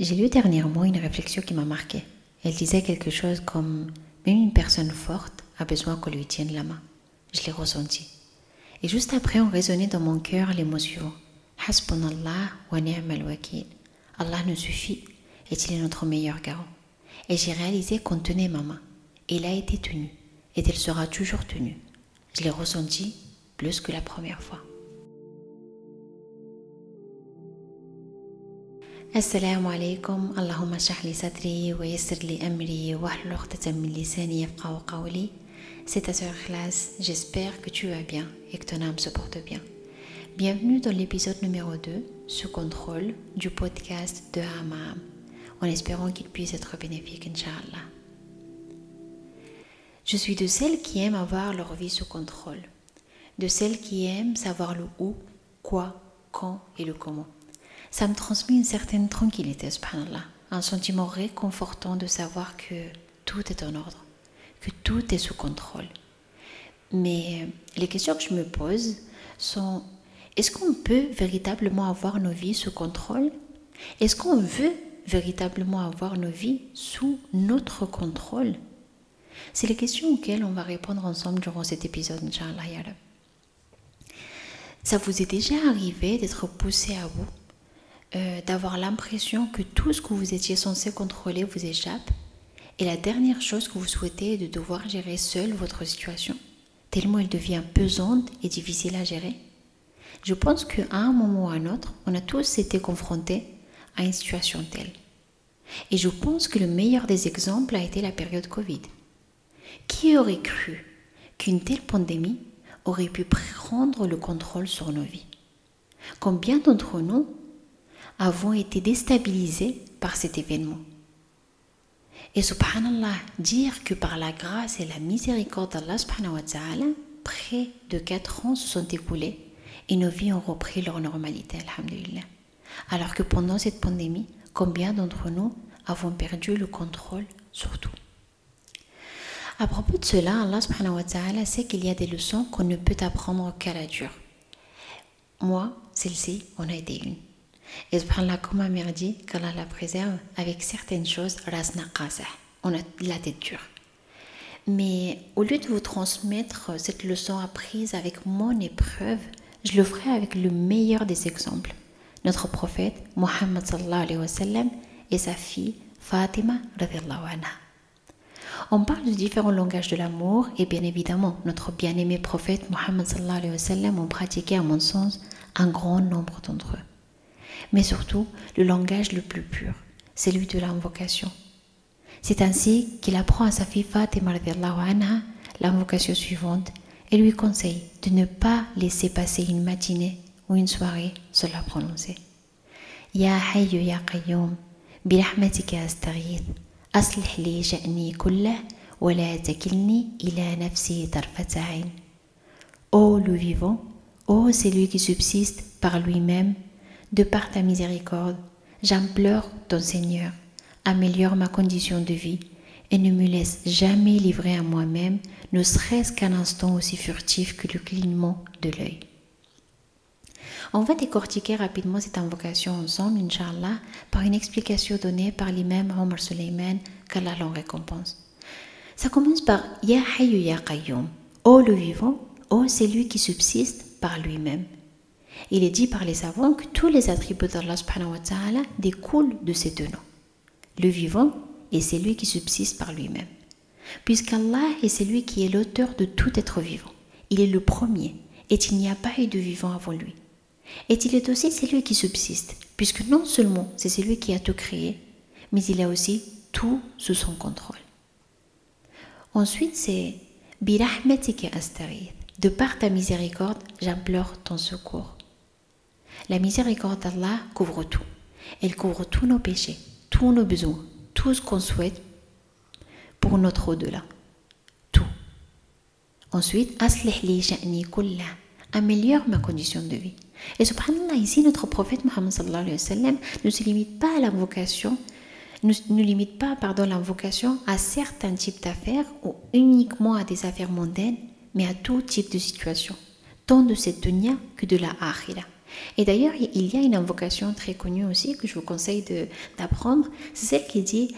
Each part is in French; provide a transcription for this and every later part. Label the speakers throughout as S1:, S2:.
S1: J'ai lu dernièrement une réflexion qui m'a marquée. Elle disait quelque chose comme Même une personne forte a besoin qu'on lui tienne la main. Je l'ai ressenti. Et juste après, on résonnait dans mon cœur les mots suivants Hasbunallah wa ni'mal wakil. Allah nous suffit et il est notre meilleur garant? Et j'ai réalisé qu'on tenait ma main. Et elle a été tenue. Et elle sera toujours tenue. Je l'ai ressenti plus que la première fois. السلام عليكم اللهم اشرح لي صدري ويسر لي أمري واحلل عقدة من لساني يفقهوا قولي C'est ta sœur classe, j'espère que tu vas bien et que ton âme se porte bien. Bienvenue dans l'épisode numéro 2, sous contrôle, du podcast de Hamam, en espérant qu'il puisse être bénéfique, Inch'Allah. Je suis de celles qui aiment avoir leur vie sous contrôle, de celles qui aiment savoir le où, quoi, quand et le comment ça me transmet une certaine tranquillité, subhanallah. Un sentiment réconfortant de savoir que tout est en ordre, que tout est sous contrôle. Mais les questions que je me pose sont est-ce qu'on peut véritablement avoir nos vies sous contrôle? Est-ce qu'on veut véritablement avoir nos vies sous notre contrôle? C'est les questions auxquelles on va répondre ensemble durant cet épisode, Inch'Allah. Ça vous est déjà arrivé d'être poussé à bout? Euh, d'avoir l'impression que tout ce que vous étiez censé contrôler vous échappe et la dernière chose que vous souhaitez est de devoir gérer seul votre situation, tellement elle devient pesante et difficile à gérer. Je pense qu'à un moment ou à un autre, on a tous été confrontés à une situation telle. Et je pense que le meilleur des exemples a été la période Covid. Qui aurait cru qu'une telle pandémie aurait pu prendre le contrôle sur nos vies? Combien d'entre nous avons été déstabilisés par cet événement. Et subhanallah, dire que par la grâce et la miséricorde d'Allah subhanahu wa ta'ala, près de 4 ans se sont écoulés et nos vies ont repris leur normalité, alhamdulillah. Alors que pendant cette pandémie, combien d'entre nous avons perdu le contrôle sur tout? À propos de cela, Allah subhanahu wa ta'ala sait qu'il y a des leçons qu'on ne peut apprendre qu'à la dure. Moi, celle-ci en a été une. Et subhanallah, comme mère dit, qu'Allah la préserve avec certaines choses, on a la tête dure. Mais au lieu de vous transmettre cette leçon apprise avec mon épreuve, je le ferai avec le meilleur des exemples. Notre prophète, Muhammad sallallahu alayhi wa sallam, et sa fille, Fatima anha. On parle de différents langages de l'amour et bien évidemment, notre bien-aimé prophète Muhammad sallallahu alayhi wa sallam ont pratiqué à mon sens un grand nombre d'entre eux mais surtout le langage le plus pur, celui de l'invocation. C'est ainsi qu'il apprend à sa fille Fatima anha l'invocation suivante et lui conseille de ne pas laisser passer une matinée ou une soirée sans la prononcer. Ya hayyu ya qayyum, برحمتك أستغيث أصلح لي شأني كله ولا تكلني إلى نفسي طرفة عين. Ô le vivant, ô celui qui subsiste par lui-même de par ta miséricorde, j'implore ton Seigneur, améliore ma condition de vie et ne me laisse jamais livrer à moi-même, ne serait-ce qu'un instant aussi furtif que le clignement de l'œil. On va décortiquer rapidement cette invocation ensemble, Inch'Allah, par une explication donnée par l'imam Omar Suleiman, qu'Allah l'en récompense. Ça commence par Ya Hayyu Ya Qayyum, ô le vivant, ô c'est lui qui subsiste par lui-même. Il est dit par les savants que tous les attributs d'Allah subhanahu découlent de ces deux noms. Le vivant est celui qui subsiste par lui-même. Puisqu'Allah est celui qui est l'auteur de tout être vivant. Il est le premier et il n'y a pas eu de vivant avant lui. Et il est aussi celui qui subsiste, puisque non seulement c'est celui qui a tout créé, mais il a aussi tout sous son contrôle. Ensuite, c'est Birahmetika astarith. De par ta miséricorde, j'implore ton secours. La miséricorde d'Allah couvre tout. Elle couvre tous nos péchés, tous nos besoins, tout ce qu'on souhaite pour notre au-delà. Tout. Ensuite. Améliore ma condition de vie. Et subhanallah, ici, notre prophète Muhammad alayhi ne se limite pas à l'invocation, ne, ne limite pas, pardon, l'invocation à certains types d'affaires ou uniquement à des affaires mondaines, mais à tout type de situation, tant de cette dunya que de la akhira. Et d'ailleurs, il y a une invocation très connue aussi que je vous conseille d'apprendre. C'est celle qui dit.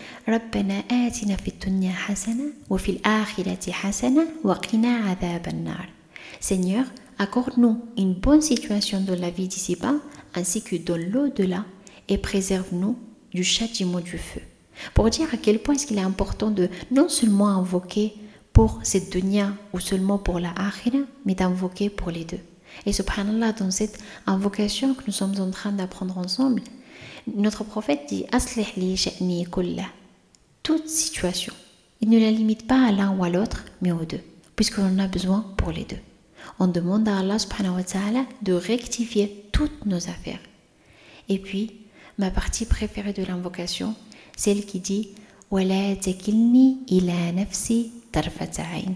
S1: Seigneur, accorde-nous une bonne situation dans la vie d'ici-bas ainsi que dans l'au-delà et préserve-nous du châtiment du feu. Pour dire à quel point est-ce est important de non seulement invoquer pour cette dunya ou seulement pour la akhira, mais d'invoquer pour les deux. Et subhanallah, dans cette invocation que nous sommes en train d'apprendre ensemble, notre prophète dit Aslih li sha'ni kullah. Toute situation. Il ne la limite pas à l'un ou à l'autre, mais aux deux, puisqu'on en a besoin pour les deux. On demande à Allah subhanahu wa ta'ala de rectifier toutes nos affaires. Et puis, ma partie préférée de l'invocation, celle qui dit Wala ila nafsi tarfata'in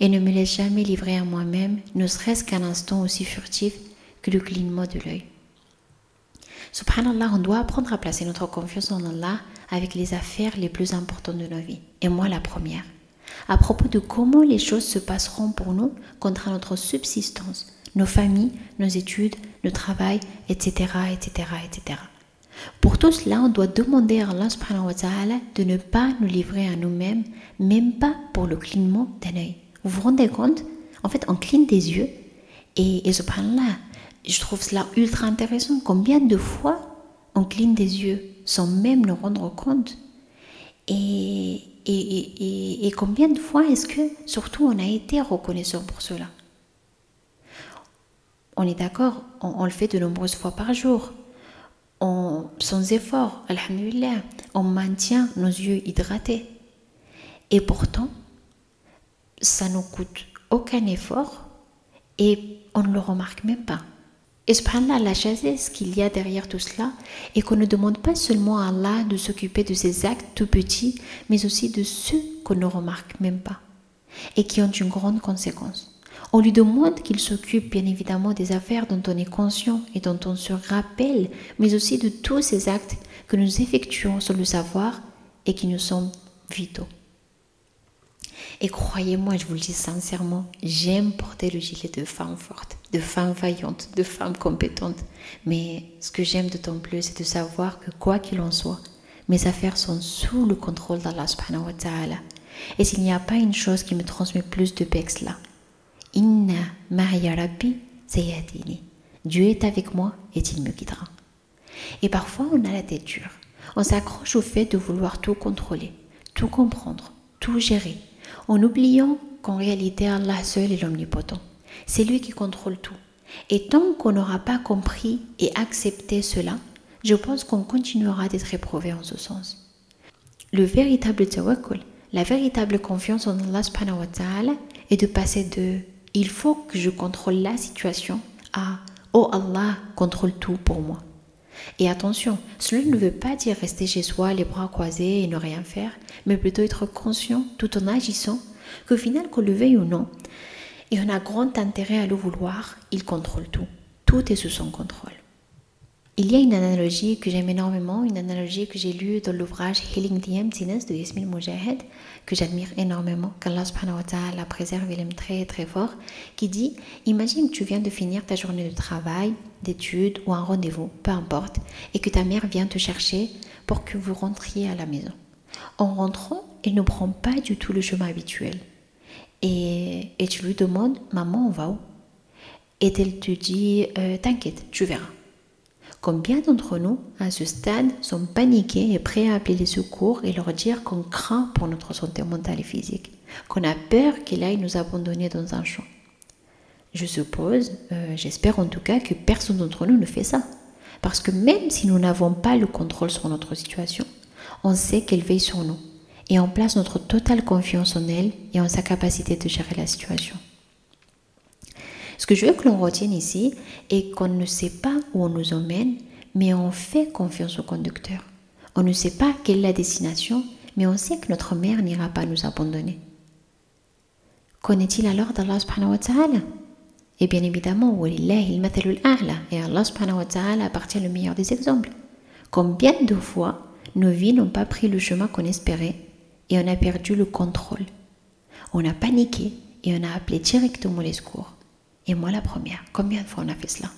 S1: et ne me laisse jamais livrer à moi-même, ne serait-ce qu'un instant aussi furtif que le clignement de l'œil. Subhanallah, on doit apprendre à placer notre confiance en Allah avec les affaires les plus importantes de nos vies. Et moi, la première. À propos de comment les choses se passeront pour nous contre notre subsistance, nos familles, nos études, le travail, etc., etc., etc. Pour tout cela, on doit demander à Allah de ne pas nous livrer à nous-mêmes, même pas pour le clignement d'un œil. Vous vous rendez compte? En fait, on cligne des yeux et, et subhanallah, je trouve cela ultra intéressant. Combien de fois on cligne des yeux sans même nous rendre compte? Et, et, combien de fois est-ce que surtout on a été reconnaissant pour cela? On est d'accord, on, le fait de nombreuses fois par jour. On, sans effort, alhamdulillah, on maintient nos yeux hydratés. Et pourtant, ça ne coûte aucun effort et on ne le remarque même pas. Et subhanallah, la ce qu'il y a derrière tout cela et qu'on ne demande pas seulement à Allah de s'occuper de ces actes tout petits, mais aussi de ceux qu'on ne remarque même pas et qui ont une grande conséquence. On lui demande qu'il s'occupe bien évidemment des affaires dont on est conscient et dont on se rappelle, mais aussi de tous ces actes que nous effectuons sans le savoir et qui nous sont vitaux. Et croyez-moi, je vous le dis sincèrement, j'aime porter le gilet de femme forte, de femme vaillante, de femme compétente. Mais ce que j'aime d'autant plus, c'est de savoir que quoi qu'il en soit, mes affaires sont sous le contrôle d'Allah subhanahu wa ta'ala. Et s'il n'y a pas une chose qui me transmet plus de paix que cela, Inna Maria Rabbi Zayadini. Dieu est avec moi et il me guidera. Et parfois, on a la tête dure. On s'accroche au fait de vouloir tout contrôler, tout comprendre, tout gérer, en oubliant qu'en réalité Allah seul est l'omnipotent. C'est lui qui contrôle tout. Et tant qu'on n'aura pas compris et accepté cela, je pense qu'on continuera d'être éprouvé en ce sens. Le véritable tawakkul, la véritable confiance en Allah subhanahu wa ta'ala est de passer de il faut que je contrôle la situation à oh Allah contrôle tout pour moi. Et attention, cela ne veut pas dire rester chez soi les bras croisés et ne rien faire, mais plutôt être conscient tout en agissant qu'au final, qu'on le veuille ou non, et on a grand intérêt à le vouloir, il contrôle tout. Tout est sous son contrôle. Il y a une analogie que j'aime énormément, une analogie que j'ai lue dans l'ouvrage Healing the Emptiness de Yasmin Mojahed, que j'admire énormément, qu'Allah subhanahu wa ta'ala préserve, il aime très très fort, qui dit Imagine que tu viens de finir ta journée de travail, d'études ou un rendez-vous, peu importe, et que ta mère vient te chercher pour que vous rentriez à la maison. En rentrant, elle ne prend pas du tout le chemin habituel. Et, et tu lui demandes Maman, on va où? Et elle te dit euh, T'inquiète, tu verras. Combien d'entre nous, à ce stade, sont paniqués et prêts à appeler les secours et leur dire qu'on craint pour notre santé mentale et physique, qu'on a peur qu'il aille nous abandonner dans un champ Je suppose, euh, j'espère en tout cas que personne d'entre nous ne fait ça. Parce que même si nous n'avons pas le contrôle sur notre situation, on sait qu'elle veille sur nous et on place notre totale confiance en elle et en sa capacité de gérer la situation. Ce que je veux que l'on retienne ici est qu'on ne sait pas où on nous emmène, mais on fait confiance au conducteur. On ne sait pas quelle est la destination, mais on sait que notre mère n'ira pas nous abandonner. Connaît-il alors d'Allah subhanahu wa ta'ala? Et bien évidemment, et Allah subhanahu wa ta'ala appartient le meilleur des exemples. Combien de fois nos vies n'ont pas pris le chemin qu'on espérait et on a perdu le contrôle? On a paniqué et on a appelé directement les secours. Et moi la première. Combien de fois on a fait cela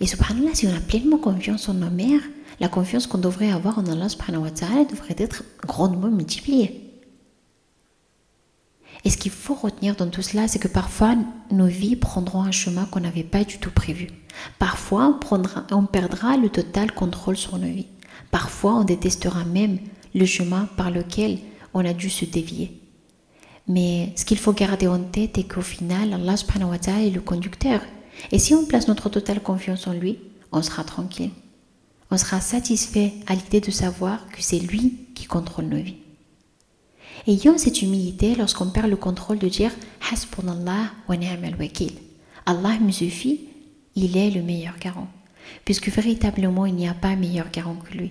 S1: Et subhanallah, si on a pleinement confiance en nos mères, la confiance qu'on devrait avoir en Allah subhanahu wa ta'ala devrait être grandement multipliée. Et ce qu'il faut retenir dans tout cela, c'est que parfois nos vies prendront un chemin qu'on n'avait pas du tout prévu. Parfois, on, on perdra le total contrôle sur nos vies. Parfois, on détestera même le chemin par lequel on a dû se dévier. Mais ce qu'il faut garder en tête est qu'au final, Allah subhanahu wa ta'ala est le conducteur. Et si on place notre totale confiance en lui, on sera tranquille. On sera satisfait à l'idée de savoir que c'est lui qui contrôle nos vies. Ayons cette humilité lorsqu'on perd le contrôle de dire Hasbunallah wa ni'mal wakil. Allah me suffit, il est le meilleur garant. Puisque véritablement, il n'y a pas meilleur garant que lui.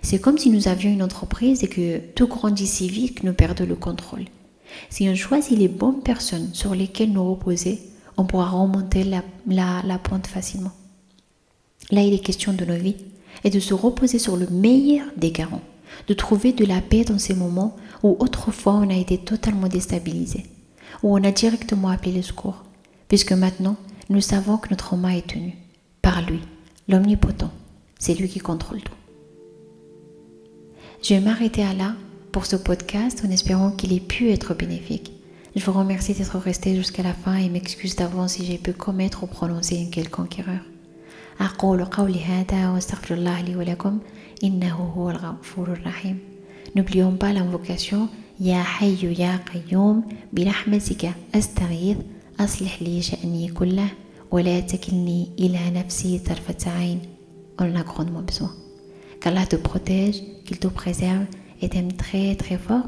S1: C'est comme si nous avions une entreprise et que tout grandit si vite que nous perdons le contrôle. Si on choisit les bonnes personnes sur lesquelles nous reposer, on pourra remonter la, la pente facilement. Là, il est question de nos vies et de se reposer sur le meilleur des garants de trouver de la paix dans ces moments où autrefois on a été totalement déstabilisé, où on a directement appelé le secours, puisque maintenant nous savons que notre main est tenue par lui, l'omnipotent. C'est lui qui contrôle tout. Je vais m'arrêter à là pour ce podcast en espérant qu'il ait pu être bénéfique. Je vous remercie d'être resté jusqu'à la fin et m'excuse d'avance si j'ai pu commettre ou prononcer une quelconque erreur. N'oublions pas l'invocation Ya Hayyu Ya Qayyum برحمتك أستغيث أصلح لي شأني كله ولا تكلني إلى نفسي طرفة عين On en a grandement besoin. Qu'Allah te protège, qu'il te préserve et t'aime très très fort.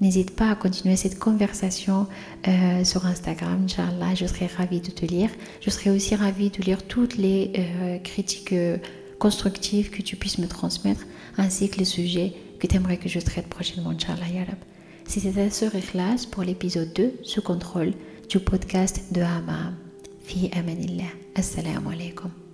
S1: N'hésite pas à continuer cette conversation euh, sur Instagram, Inch'Allah, je serai ravie de te lire. Je serai aussi ravie de lire toutes les euh, critiques euh, constructive que tu puisses me transmettre, ainsi que les sujets que tu aimerais que je traite prochainement, Inch'Allah Yarab. C'était ta sœur Ikhlas pour l'épisode 2, sous contrôle, du podcast de Hamam. Fi amanillah. Assalamu alaikum.